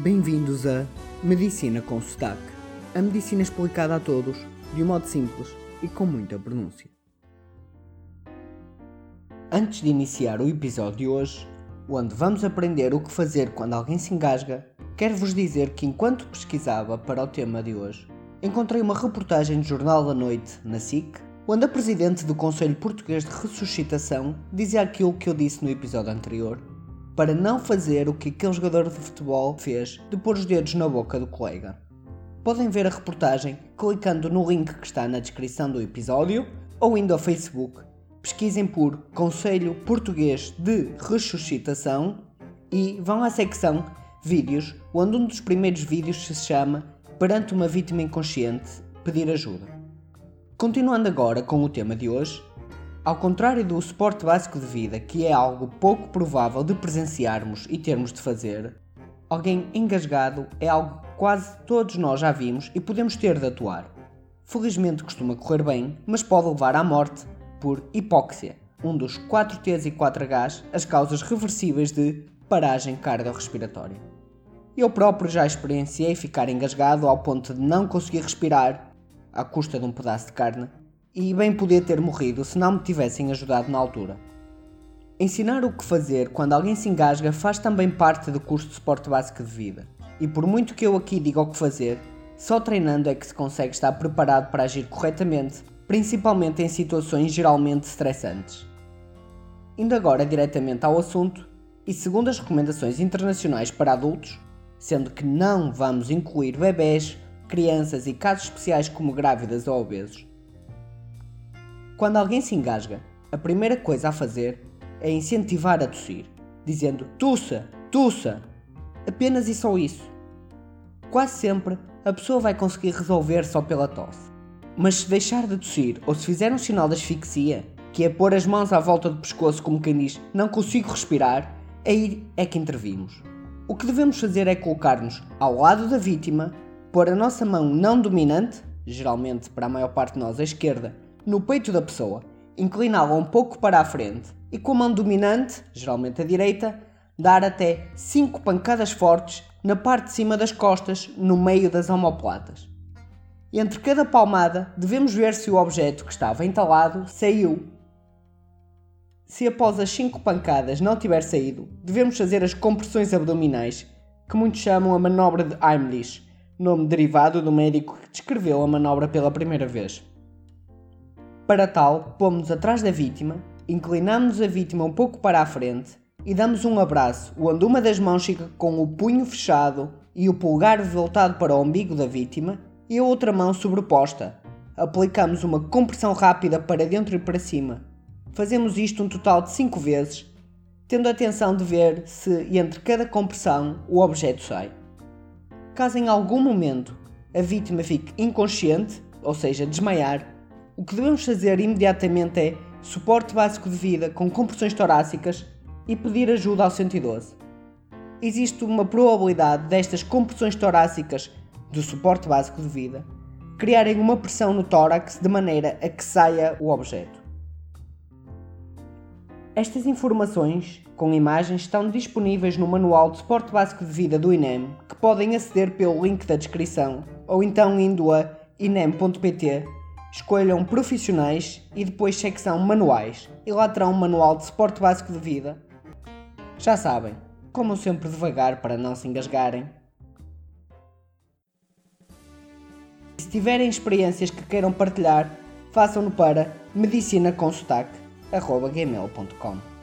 Bem-vindos a Medicina com Sotaque. A medicina explicada a todos, de um modo simples e com muita pronúncia. Antes de iniciar o episódio de hoje, onde vamos aprender o que fazer quando alguém se engasga, quero-vos dizer que enquanto pesquisava para o tema de hoje, encontrei uma reportagem do Jornal da Noite, na SIC, onde a presidente do Conselho Português de Ressuscitação dizia aquilo que eu disse no episódio anterior, para não fazer o que aquele jogador de futebol fez de pôr os dedos na boca do colega. Podem ver a reportagem clicando no link que está na descrição do episódio ou indo ao Facebook. Pesquisem por Conselho Português de Ressuscitação e vão à secção Vídeos, onde um dos primeiros vídeos se chama Perante uma vítima inconsciente, pedir ajuda. Continuando agora com o tema de hoje, ao contrário do suporte básico de vida, que é algo pouco provável de presenciarmos e termos de fazer, alguém engasgado é algo que quase todos nós já vimos e podemos ter de atuar. Felizmente costuma correr bem, mas pode levar à morte por hipóxia, um dos 4 T's e 4 H's, as causas reversíveis de paragem cardiorrespiratória. Eu próprio já experienciei ficar engasgado ao ponto de não conseguir respirar à custa de um pedaço de carne, e bem podia ter morrido se não me tivessem ajudado na altura. Ensinar o que fazer quando alguém se engasga faz também parte do curso de suporte básico de vida, e por muito que eu aqui diga o que fazer, só treinando é que se consegue estar preparado para agir corretamente, principalmente em situações geralmente estressantes. Indo agora diretamente ao assunto, e segundo as recomendações internacionais para adultos, sendo que não vamos incluir bebés crianças e casos especiais como grávidas ou obesos. Quando alguém se engasga, a primeira coisa a fazer é incentivar a tossir, dizendo tussa, tussa, apenas e só isso. Quase sempre a pessoa vai conseguir resolver só pela tosse. Mas se deixar de tossir ou se fizer um sinal de asfixia, que é pôr as mãos à volta do pescoço como quem diz não consigo respirar, aí é que intervimos. O que devemos fazer é colocar-nos ao lado da vítima pôr a nossa mão não dominante, geralmente para a maior parte de nós a esquerda, no peito da pessoa, incliná-la um pouco para a frente e com a mão dominante, geralmente a direita, dar até 5 pancadas fortes na parte de cima das costas, no meio das omoplatas. Entre cada palmada, devemos ver se o objeto que estava entalado saiu. Se após as 5 pancadas não tiver saído, devemos fazer as compressões abdominais, que muitos chamam a manobra de Heimlich, nome derivado do médico que descreveu a manobra pela primeira vez. Para tal, pomos-nos atrás da vítima, inclinamos a vítima um pouco para a frente e damos um abraço, onde uma das mãos fica com o punho fechado e o polegar voltado para o umbigo da vítima e a outra mão sobreposta. Aplicamos uma compressão rápida para dentro e para cima. Fazemos isto um total de 5 vezes, tendo atenção de ver se entre cada compressão o objeto sai. Caso em algum momento a vítima fique inconsciente, ou seja, desmaiar, o que devemos fazer imediatamente é suporte básico de vida com compressões torácicas e pedir ajuda ao 112. Existe uma probabilidade destas compressões torácicas do suporte básico de vida criarem uma pressão no tórax de maneira a que saia o objeto. Estas informações com imagens estão disponíveis no Manual de Suporte Básico de Vida do INEM, que podem aceder pelo link da descrição, ou então indo a inem.pt, escolham Profissionais e depois secção Manuais, e lá terão um Manual de Suporte Básico de Vida. Já sabem, comam sempre devagar para não se engasgarem. Se tiverem experiências que queiram partilhar, façam-no para medicinaconsotaque.gmail.com